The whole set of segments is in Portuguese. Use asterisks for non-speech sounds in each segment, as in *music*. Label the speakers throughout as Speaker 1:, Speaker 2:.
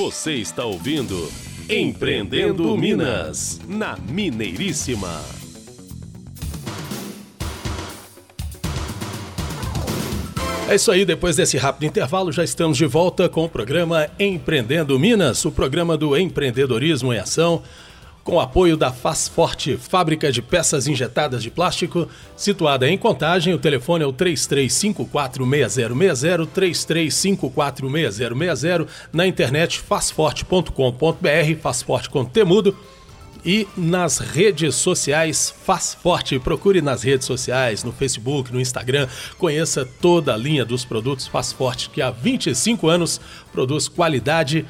Speaker 1: Você está ouvindo Empreendendo Minas, na Mineiríssima. É isso aí, depois desse rápido intervalo, já estamos de volta com o programa Empreendendo Minas, o programa do empreendedorismo em ação, com o apoio da Faz Forte, fábrica de peças injetadas de plástico, situada em Contagem. O telefone é o 33546060, 33546060, na internet fazforte.com.br, Fazforte com temudo e nas redes sociais Faz Forte. Procure nas redes sociais, no Facebook, no Instagram. Conheça toda a linha dos produtos Faz Forte, que há 25 anos produz qualidade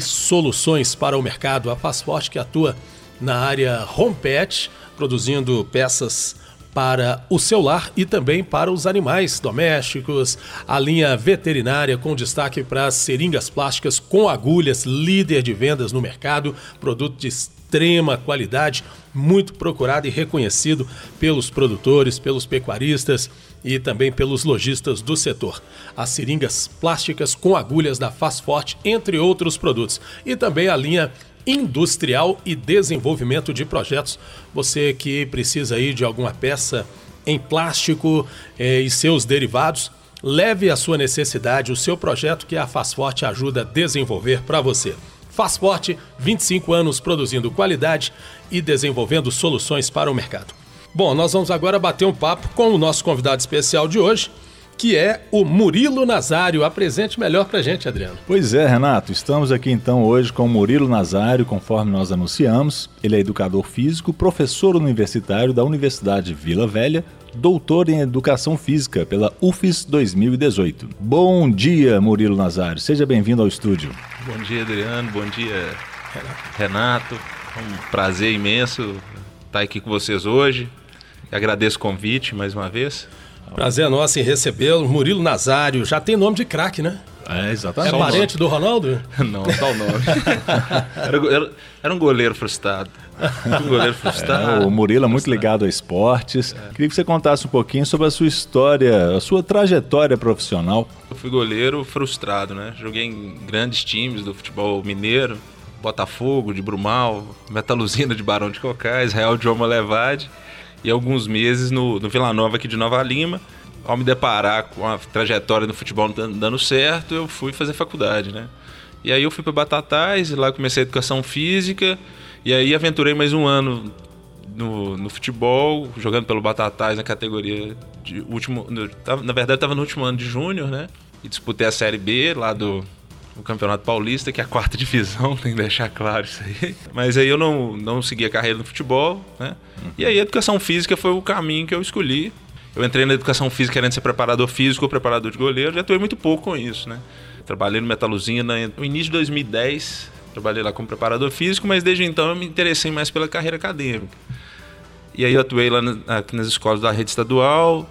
Speaker 1: soluções para o mercado. A Forte que atua na área home pet, produzindo peças para o celular e também para os animais domésticos. A linha veterinária com destaque para as seringas plásticas com agulhas, líder de vendas no mercado, produto de extrema qualidade, muito procurado e reconhecido pelos produtores, pelos pecuaristas e também pelos lojistas do setor. As seringas plásticas com agulhas da Faz entre outros produtos. E também a linha industrial e desenvolvimento de projetos. Você que precisa aí de alguma peça em plástico eh, e seus derivados, leve a sua necessidade, o seu projeto que a Faz ajuda a desenvolver para você. Fazforte, 25 anos produzindo qualidade e desenvolvendo soluções para o mercado. Bom, nós vamos agora bater um papo com o nosso convidado especial de hoje, que é o Murilo Nazário. Apresente melhor para gente, Adriano.
Speaker 2: Pois é, Renato. Estamos aqui então hoje com o Murilo Nazário, conforme nós anunciamos. Ele é educador físico, professor universitário da Universidade Vila Velha, doutor em Educação Física pela UFES 2018. Bom dia, Murilo Nazário. Seja bem-vindo ao estúdio.
Speaker 3: Bom dia, Adriano. Bom dia, Renato. É um prazer imenso estar aqui com vocês hoje. Agradeço o convite mais uma vez.
Speaker 1: Prazer é nosso em recebê-lo. Murilo Nazário, já tem nome de craque, né?
Speaker 2: É, exatamente.
Speaker 1: É parente do Ronaldo? *laughs*
Speaker 3: Não, o nome. *laughs* era, era, era, um goleiro frustrado. Um goleiro frustrado.
Speaker 2: É, o Murilo é muito ligado a esportes. É. Queria que você contasse um pouquinho sobre a sua história, a sua trajetória profissional.
Speaker 3: Eu fui goleiro frustrado, né? Joguei em grandes times do futebol mineiro, Botafogo, de Brumal, Metaluzina de Barão de Cocais, Real de Oma Levade e alguns meses no, no Vila Nova aqui de Nova Lima ao me deparar com a trajetória no futebol não dando certo, eu fui fazer faculdade, né? E aí eu fui para Batatais, e lá comecei a educação física, e aí aventurei mais um ano no, no futebol, jogando pelo Batatais na categoria de último. No, na verdade, estava no último ano de júnior, né? E disputei a Série B lá do, do Campeonato Paulista, que é a quarta *laughs* divisão, tem que deixar claro isso aí. Mas aí eu não, não segui a carreira no futebol, né? Uhum. E aí a educação física foi o caminho que eu escolhi. Eu entrei na educação física querendo ser preparador físico preparador de goleiro, já atuei muito pouco com isso, né? Trabalhei no Metaluzina no início de 2010, trabalhei lá como preparador físico, mas desde então eu me interessei mais pela carreira acadêmica. E aí eu atuei lá aqui nas escolas da rede estadual,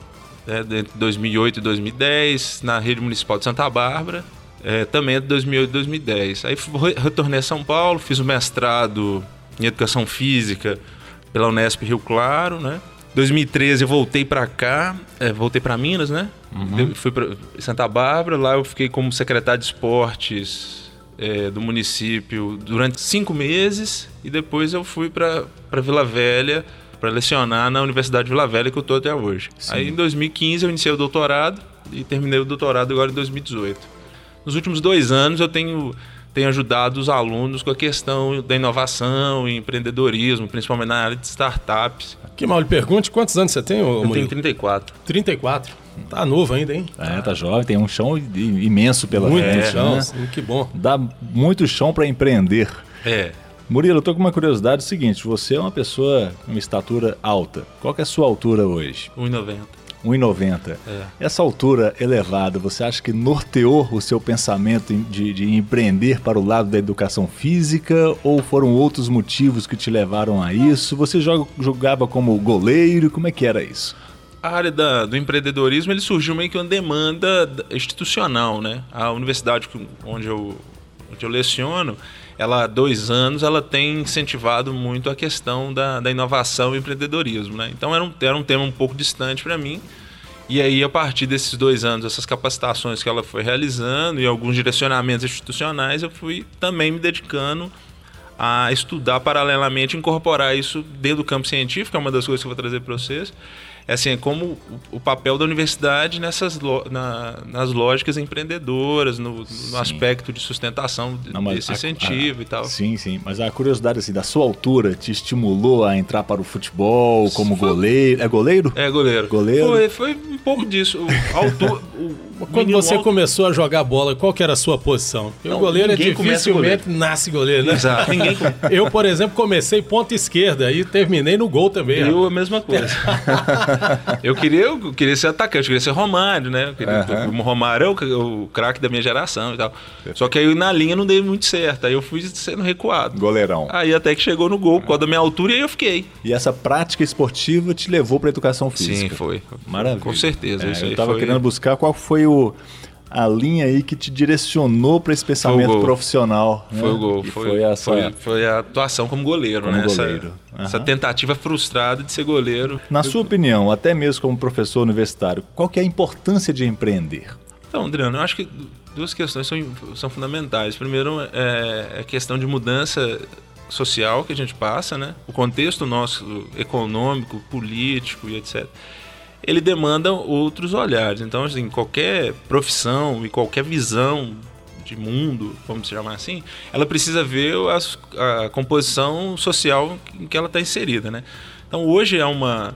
Speaker 3: né, entre 2008 e 2010, na rede municipal de Santa Bárbara, é, também entre 2008 e 2010. Aí retornei a São Paulo, fiz o mestrado em educação física pela Unesp Rio Claro, né? 2013 eu voltei para cá, é, voltei para Minas, né? Uhum. Fui para Santa Bárbara, lá eu fiquei como secretário de esportes é, do município durante cinco meses e depois eu fui para Vila Velha para lecionar na Universidade de Vila Velha que eu estou até hoje. Sim. Aí em 2015 eu iniciei o doutorado e terminei o doutorado agora em 2018. Nos últimos dois anos eu tenho tenho ajudado os alunos com a questão da inovação e empreendedorismo, principalmente na área de startups.
Speaker 1: Que mal lhe pergunte, quantos anos você tem,
Speaker 3: Eu tenho 34.
Speaker 1: 34. Tá novo ainda, hein?
Speaker 2: É, tá jovem, tem um chão imenso pela
Speaker 1: muito
Speaker 2: frente.
Speaker 1: Muito chão, né? sim, que bom.
Speaker 2: Dá muito chão para empreender.
Speaker 3: É.
Speaker 2: Murilo, eu tô com uma curiosidade seguinte, você é uma pessoa com uma estatura alta. Qual é a sua altura hoje?
Speaker 3: 1,90.
Speaker 2: 1,90. É. Essa altura elevada, você acha que norteou o seu pensamento de, de, empreender para o lado da educação física ou foram outros motivos que te levaram a isso? Você joga, jogava como goleiro? Como é que era isso?
Speaker 3: A área da, do empreendedorismo ele surgiu meio que uma demanda institucional, né? A universidade onde eu, onde eu leciono, ela há dois anos ela tem incentivado muito a questão da, da inovação e empreendedorismo. Né? Então era um, era um tema um pouco distante para mim. E aí, a partir desses dois anos, essas capacitações que ela foi realizando e alguns direcionamentos institucionais, eu fui também me dedicando a estudar paralelamente, incorporar isso dentro do campo científico, é uma das coisas que eu vou trazer para vocês, assim, é como o, papel da universidade nessas na, nas lógicas empreendedoras, no, no aspecto de sustentação Não, desse a, incentivo
Speaker 2: a,
Speaker 3: e tal.
Speaker 2: Sim, sim. Mas a curiosidade, assim, da sua altura te estimulou a entrar para o futebol como foi, goleiro? É goleiro?
Speaker 3: É, goleiro.
Speaker 2: Goleiro?
Speaker 3: Foi, foi um pouco disso. O, altura, o, *laughs*
Speaker 1: quando você alto... começou a jogar bola, qual que era a sua posição? Não, o goleiro é dificilmente goleiro. nasce goleiro, né?
Speaker 3: Exato. Ninguém... *laughs*
Speaker 1: Eu, por exemplo, comecei ponta esquerda e terminei no gol também.
Speaker 3: Eu a mesma coisa. *laughs* eu, queria, eu queria ser atacante, eu queria ser Romário, né? Queria, uhum. O Romário é o, o craque da minha geração e tal. Só que aí na linha não dei muito certo. Aí eu fui sendo recuado.
Speaker 2: Goleirão.
Speaker 3: Aí até que chegou no gol, por causa da minha altura, e aí eu fiquei.
Speaker 2: E essa prática esportiva te levou para educação física?
Speaker 3: Sim, foi.
Speaker 2: Maravilha.
Speaker 3: Com certeza.
Speaker 2: É, eu estava foi... querendo buscar qual foi o a linha aí que te direcionou para esse pensamento profissional.
Speaker 3: Né? Foi o gol. Foi, foi, essa... foi, foi, a atuação como goleiro, como né? Goleiro. Essa, uhum. essa, tentativa frustrada de ser goleiro.
Speaker 2: Na sua opinião, até mesmo como professor universitário, qual que é a importância de empreender?
Speaker 3: Então, Adriano, eu acho que duas questões são, são fundamentais. Primeiro, é a questão de mudança social que a gente passa, né? O contexto nosso econômico, político e etc ele demanda outros olhares. Então, assim, qualquer profissão e qualquer visão de mundo, vamos chamar assim, ela precisa ver a, a composição social em que ela está inserida, né? Então, hoje é uma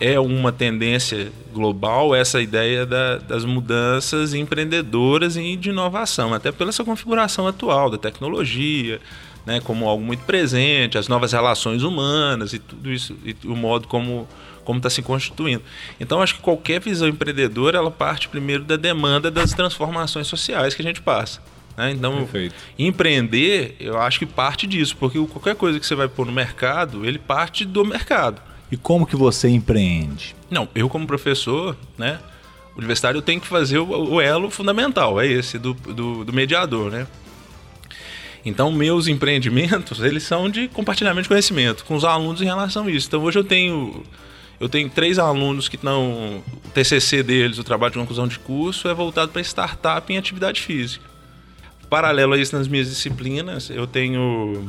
Speaker 3: é uma tendência global essa ideia da, das mudanças empreendedoras e de inovação, até pela essa configuração atual da tecnologia, né, como algo muito presente, as novas relações humanas e tudo isso, e o modo como como está se constituindo. Então, acho que qualquer visão empreendedora, ela parte primeiro da demanda das transformações sociais que a gente passa. Né? Então, Perfeito. empreender, eu acho que parte disso, porque qualquer coisa que você vai pôr no mercado, ele parte do mercado.
Speaker 2: E como que você empreende?
Speaker 3: Não, eu como professor, né, universitário, eu tenho que fazer o, o elo fundamental, é esse do, do, do mediador, né? Então, meus empreendimentos, eles são de compartilhamento de conhecimento com os alunos em relação a isso. Então, hoje eu tenho eu tenho três alunos que estão. O TCC deles, o trabalho de conclusão de curso, é voltado para startup em atividade física. Paralelo a isso, nas minhas disciplinas, eu tenho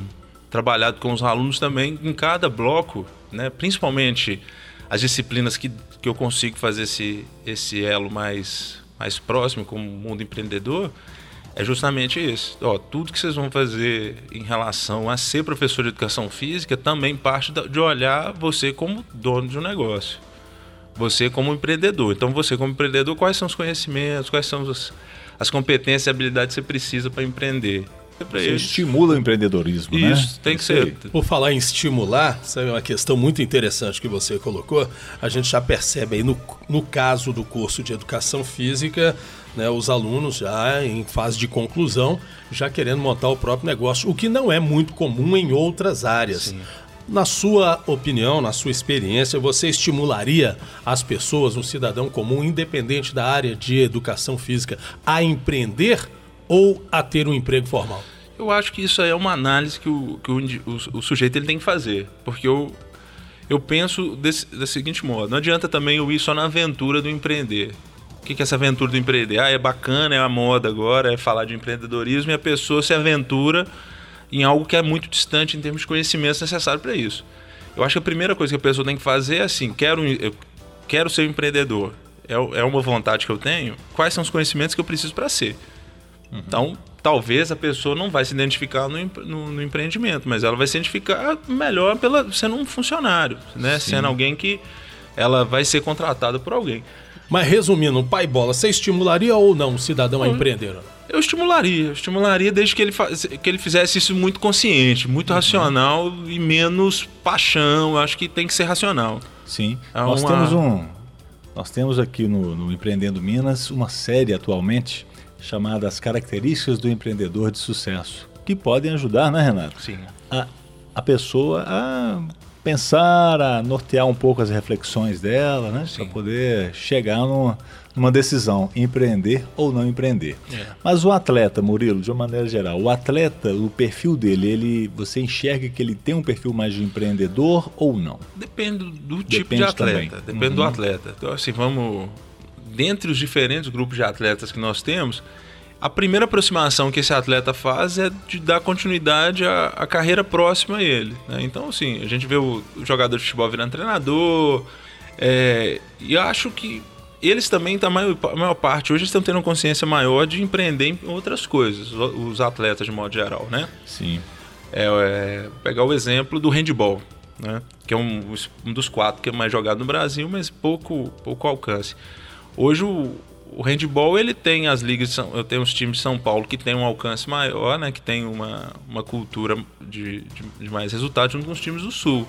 Speaker 3: trabalhado com os alunos também em cada bloco, né? principalmente as disciplinas que, que eu consigo fazer esse, esse elo mais, mais próximo com o mundo empreendedor é justamente isso. Ó, tudo que vocês vão fazer em relação a ser professor de educação física também parte de olhar você como dono de um negócio. Você como empreendedor. Então, você como empreendedor, quais são os conhecimentos, quais são as, as competências e habilidades que você precisa para empreender?
Speaker 2: Você estimula o empreendedorismo,
Speaker 3: Isso,
Speaker 2: né?
Speaker 3: Isso, tem que ser.
Speaker 1: Por falar em estimular, isso é uma questão muito interessante que você colocou. A gente já percebe aí no, no caso do curso de educação física, né, os alunos já em fase de conclusão, já querendo montar o próprio negócio, o que não é muito comum em outras áreas. Sim. Na sua opinião, na sua experiência, você estimularia as pessoas, um cidadão comum, independente da área de educação física, a empreender ou a ter um emprego formal?
Speaker 3: Eu acho que isso é uma análise que o, que o, o, sujeito ele tem que fazer. Porque eu, eu penso desse, da seguinte modo: não adianta também eu ir só na aventura do empreender. O que é essa aventura do empreender? Ah, é bacana, é a moda agora, é falar de empreendedorismo e a pessoa se aventura em algo que é muito distante em termos de conhecimentos necessários para isso. Eu acho que a primeira coisa que a pessoa tem que fazer é assim: quero, eu quero ser um empreendedor. É, é uma vontade que eu tenho. Quais são os conhecimentos que eu preciso para ser? Uhum. Então, talvez a pessoa não vai se identificar no, no, no, empreendimento, mas ela vai se identificar melhor pela sendo um funcionário, né? Sendo alguém que ela vai ser contratada por alguém.
Speaker 1: Mas resumindo, pai bola, você estimularia ou não o cidadão a empreender?
Speaker 3: Eu estimularia, eu estimularia desde que ele, faz, que ele fizesse isso muito consciente, muito uhum. racional e menos paixão. Eu acho que tem que ser racional.
Speaker 2: Sim. É nós uma... temos um. Nós temos aqui no, no Empreendendo Minas uma série atualmente chamada As Características do Empreendedor de Sucesso, que podem ajudar, né, Renato?
Speaker 3: Sim.
Speaker 2: A, a pessoa a pensar, a nortear um pouco as reflexões dela, né? Para poder chegar numa, numa, decisão, empreender ou não empreender. É. Mas o atleta, Murilo, de uma maneira geral, o atleta, o perfil dele, ele, você enxerga que ele tem um perfil mais de empreendedor ou não?
Speaker 3: Depende do tipo Depende de atleta. Também. Depende uhum. do atleta. Então, assim, vamos dentre os diferentes grupos de atletas que nós temos, a primeira aproximação que esse atleta faz é de dar continuidade à, à carreira próxima a ele. Né? Então, assim, a gente vê o, jogador de futebol virando treinador, é, e acho que eles também, tá, a maior, a maior parte, hoje estão tendo consciência maior de empreender em outras coisas, os atletas de modo geral, né?
Speaker 2: Sim.
Speaker 3: É, é, pegar o exemplo do handball, né? Que é um, um dos quatro que é mais jogado no Brasil, mas pouco, pouco alcance. Hoje o, o handball ele tem as ligas, eu tenho os times de São Paulo que tem um alcance maior, né? Que tem uma, uma cultura de, de, de mais resultados junto com os times do Sul.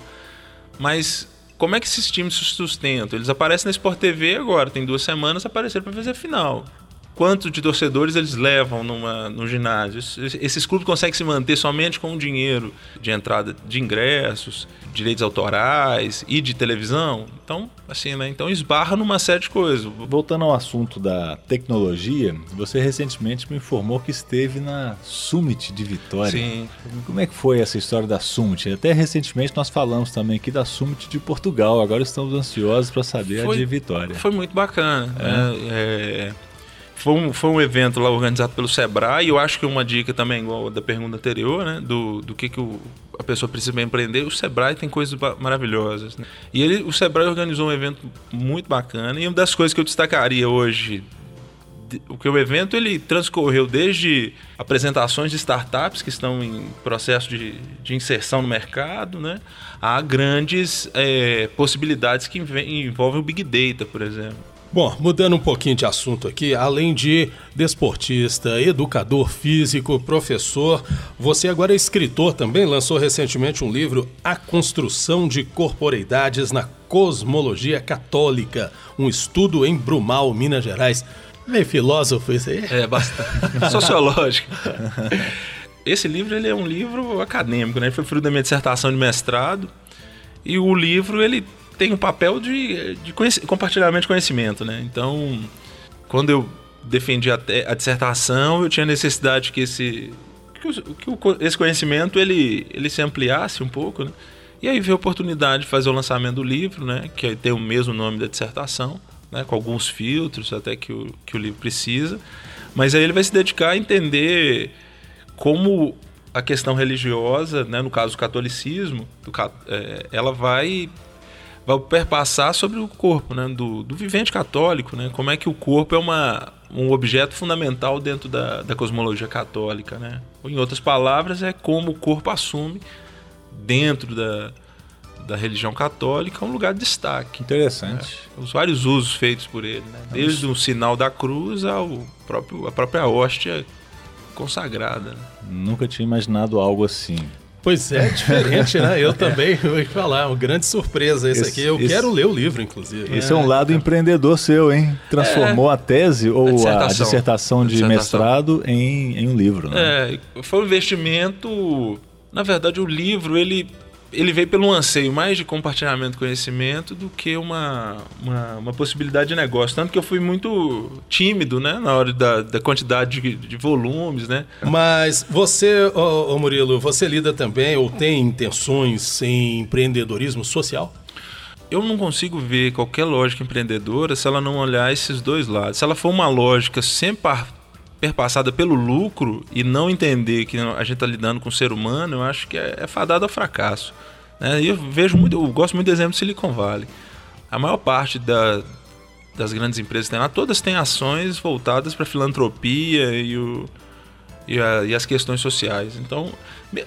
Speaker 3: Mas como é que esses times se sustentam? Eles aparecem na Sport TV agora, tem duas semanas, apareceram para fazer a final quanto de torcedores eles levam numa, no ginásio. Esses clubes conseguem se manter somente com o dinheiro de entrada de ingressos, direitos autorais e de televisão. Então, assim, né? Então esbarra numa série de coisas.
Speaker 2: Voltando ao assunto da tecnologia, você recentemente me informou que esteve na Summit de Vitória.
Speaker 3: Sim.
Speaker 2: Como é que foi essa história da Summit? Até recentemente nós falamos também aqui da Summit de Portugal. Agora estamos ansiosos para saber foi, a de Vitória.
Speaker 3: Foi muito bacana. É. É, é foi um, foi um evento lá organizado pelo Sebrae, e eu acho que uma dica também, igual da pergunta anterior, né? Do, do que, que o, a pessoa precisa empreender, o Sebrae tem coisas maravilhosas. Né? E ele, o Sebrae organizou um evento muito bacana, e uma das coisas que eu destacaria hoje o que o evento ele transcorreu desde apresentações de startups que estão em processo de, de inserção no mercado, né, a grandes é, possibilidades que envolvem o big data, por exemplo.
Speaker 1: Bom, mudando um pouquinho de assunto aqui, além de desportista, educador físico, professor, você agora é escritor também, lançou recentemente um livro A Construção de Corporeidades na Cosmologia Católica, um estudo em Brumal, Minas Gerais. Meio filósofo isso aí?
Speaker 3: É, bastante. *laughs* Sociológico. Esse livro ele é um livro acadêmico, né? Ele foi fruto da minha dissertação de mestrado. E o livro ele tem um papel de, de compartilhamento de conhecimento, né? Então, quando eu defendi a, a dissertação, eu tinha necessidade que esse que, o, que o, esse conhecimento ele, ele se ampliasse um pouco, né? E aí veio a oportunidade de fazer o lançamento do livro, né? Que tem o mesmo nome da dissertação, né? Com alguns filtros até que o, que o livro precisa. Mas aí ele vai se dedicar a entender como a questão religiosa, né, no caso o catolicismo, do, é, ela vai vai perpassar sobre o corpo, né? Do, do vivente católico, né? Como é que o corpo é uma, um objeto fundamental dentro da, da cosmologia católica, né? Ou, em outras palavras, é como o corpo assume dentro da, da religião católica um lugar de destaque.
Speaker 2: Interessante.
Speaker 3: É, os vários usos feitos por ele, né? Desde o sinal da cruz ao próprio, a própria hóstia consagrada. Né?
Speaker 2: Nunca tinha imaginado algo assim.
Speaker 1: Pois é, diferente, né? Eu *laughs* também vou falar, uma grande surpresa esse, esse aqui. Eu esse, quero ler o livro, inclusive.
Speaker 2: Esse é, é um lado empreendedor seu, hein? Transformou é, a tese ou a dissertação, a dissertação de dissertação. mestrado em, em um livro,
Speaker 3: né? É, foi um investimento. Na verdade, o livro ele ele veio pelo anseio mais de compartilhamento de conhecimento do que uma, uma, uma, possibilidade de negócio. Tanto que eu fui muito tímido, né? Na hora da, da quantidade de, de volumes, né?
Speaker 1: Mas você, ô, ô Murilo, você lida também ou tem intenções em empreendedorismo social?
Speaker 3: eu não consigo ver qualquer lógica empreendedora se ela não olhar esses dois lados. Se ela for uma lógica sempre perpassada pelo lucro e não entender que a gente está lidando com o ser humano, eu acho que é, é fadado ao fracasso. Né? Eu vejo muito, eu gosto muito do exemplo do Silicon Valley. A maior parte da, das grandes empresas que tem lá, todas têm ações voltadas para filantropia e, o, e, a, e, as questões sociais. Então,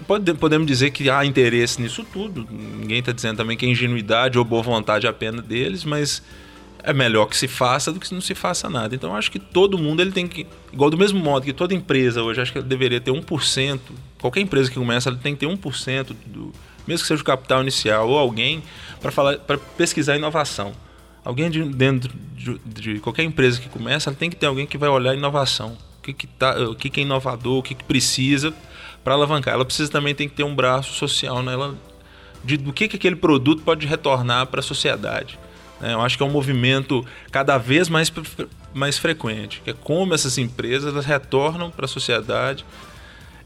Speaker 3: pode, podemos dizer que há interesse nisso tudo. Ninguém está dizendo também que é ingenuidade ou boa vontade apenas deles, mas é melhor que se faça do que não se faça nada. Então acho que todo mundo ele tem que, igual do mesmo modo que toda empresa hoje, acho que ela deveria ter 1%, qualquer empresa que começa, ela tem que ter 1% do, mesmo que seja o capital inicial ou alguém para falar para pesquisar inovação. Alguém de, dentro de, de, qualquer empresa que começa, ela tem que ter alguém que vai olhar inovação. O que, que, tá, o que, que é inovador, o que, que precisa para alavancar. Ela precisa também tem que ter um braço social nela de, do que, que aquele produto pode retornar para a sociedade. Né? Eu acho que é um movimento cada vez mais, mais frequente, que é como essas empresas elas retornam para a sociedade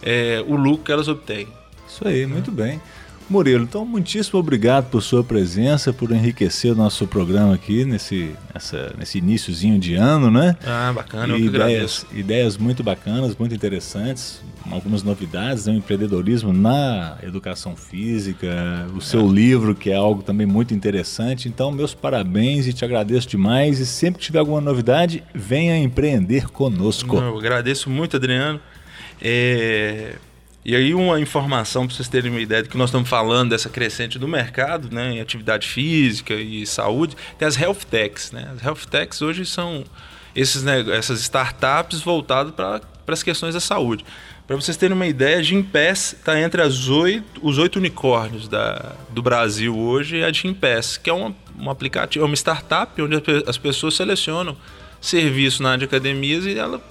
Speaker 3: é, o lucro que elas obtêm.
Speaker 2: Isso aí, muito bem. Murilo, então muitíssimo obrigado por sua presença, por enriquecer o nosso programa aqui nesse, nessa, nesse iníciozinho de ano, né?
Speaker 3: Ah, bacana, eu
Speaker 2: E
Speaker 3: que
Speaker 2: ideias, ideias muito bacanas, muito interessantes, algumas novidades, né? o empreendedorismo na educação física, o seu livro, que é algo também muito interessante. Então, meus parabéns e te agradeço demais. E sempre que tiver alguma novidade, venha empreender conosco.
Speaker 3: Não, eu agradeço muito, Adriano. É, E aí uma informação para vocês terem uma ideia do que nós estamos falando dessa crescente do mercado, né, em atividade física e saúde, tem as health techs, né? As health techs hoje são esses nego- essas startups voltadas para as questões da saúde. Para vocês terem uma ideia, a Gimpass está entre as oito, os oito unicórnios da, do Brasil hoje, é a Gimpass, que é uma, um aplicativo, é uma startup onde as pessoas selecionam serviço na área de academias e ela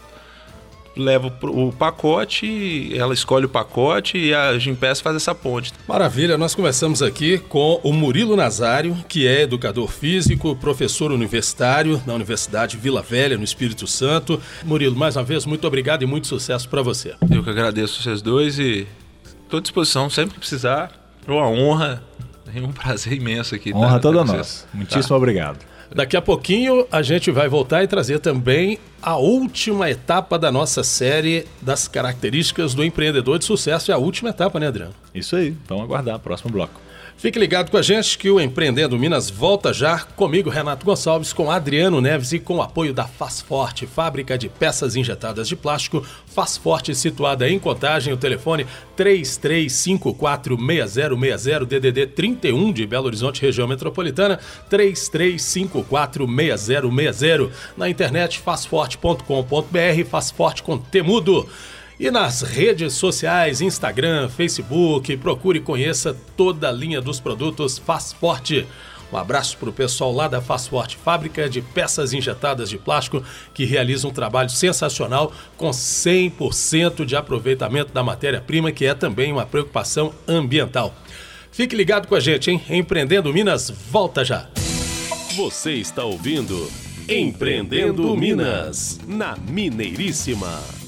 Speaker 3: leva o pacote, ela escolhe o pacote e a Gimpass faz essa ponte.
Speaker 1: Maravilha, nós conversamos aqui com o Murilo Nazário, que é educador físico, professor universitário na Universidade Vila Velha, no Espírito Santo. Murilo, mais uma vez, muito obrigado e muito sucesso para você.
Speaker 3: Eu que agradeço vocês dois e estou à disposição sempre que precisar. É uma honra, é um prazer imenso aqui.
Speaker 2: Honra
Speaker 3: tá-
Speaker 2: toda
Speaker 3: tá com
Speaker 2: nossa. Muitíssimo obrigado.
Speaker 1: Daqui a pouquinho a gente vai voltar e trazer também a última etapa da nossa série das características do empreendedor de sucesso. É a última etapa, né, Adriano?
Speaker 2: Isso aí, vamos aguardar. Próximo bloco.
Speaker 1: Fique ligado com a gente que o Empreendendo Minas volta já comigo, Renato Gonçalves, com Adriano Neves e com o apoio da Faz Forte, fábrica de peças injetadas de plástico. Faz Forte, situada em Contagem, o telefone 33546060 DDD 31 de Belo Horizonte, região metropolitana, 33546060. Na internet fazforte.com.br, Faz Forte com Temudo. E nas redes sociais, Instagram, Facebook, procure e conheça toda a linha dos produtos Faz Forte. Um abraço para o pessoal lá da Faz Forte, fábrica de peças injetadas de plástico, que realiza um trabalho sensacional com 100% de aproveitamento da matéria-prima, que é também uma preocupação ambiental. Fique ligado com a gente, hein? Empreendendo Minas, volta já!
Speaker 4: Você está ouvindo Empreendendo Minas, na Mineiríssima.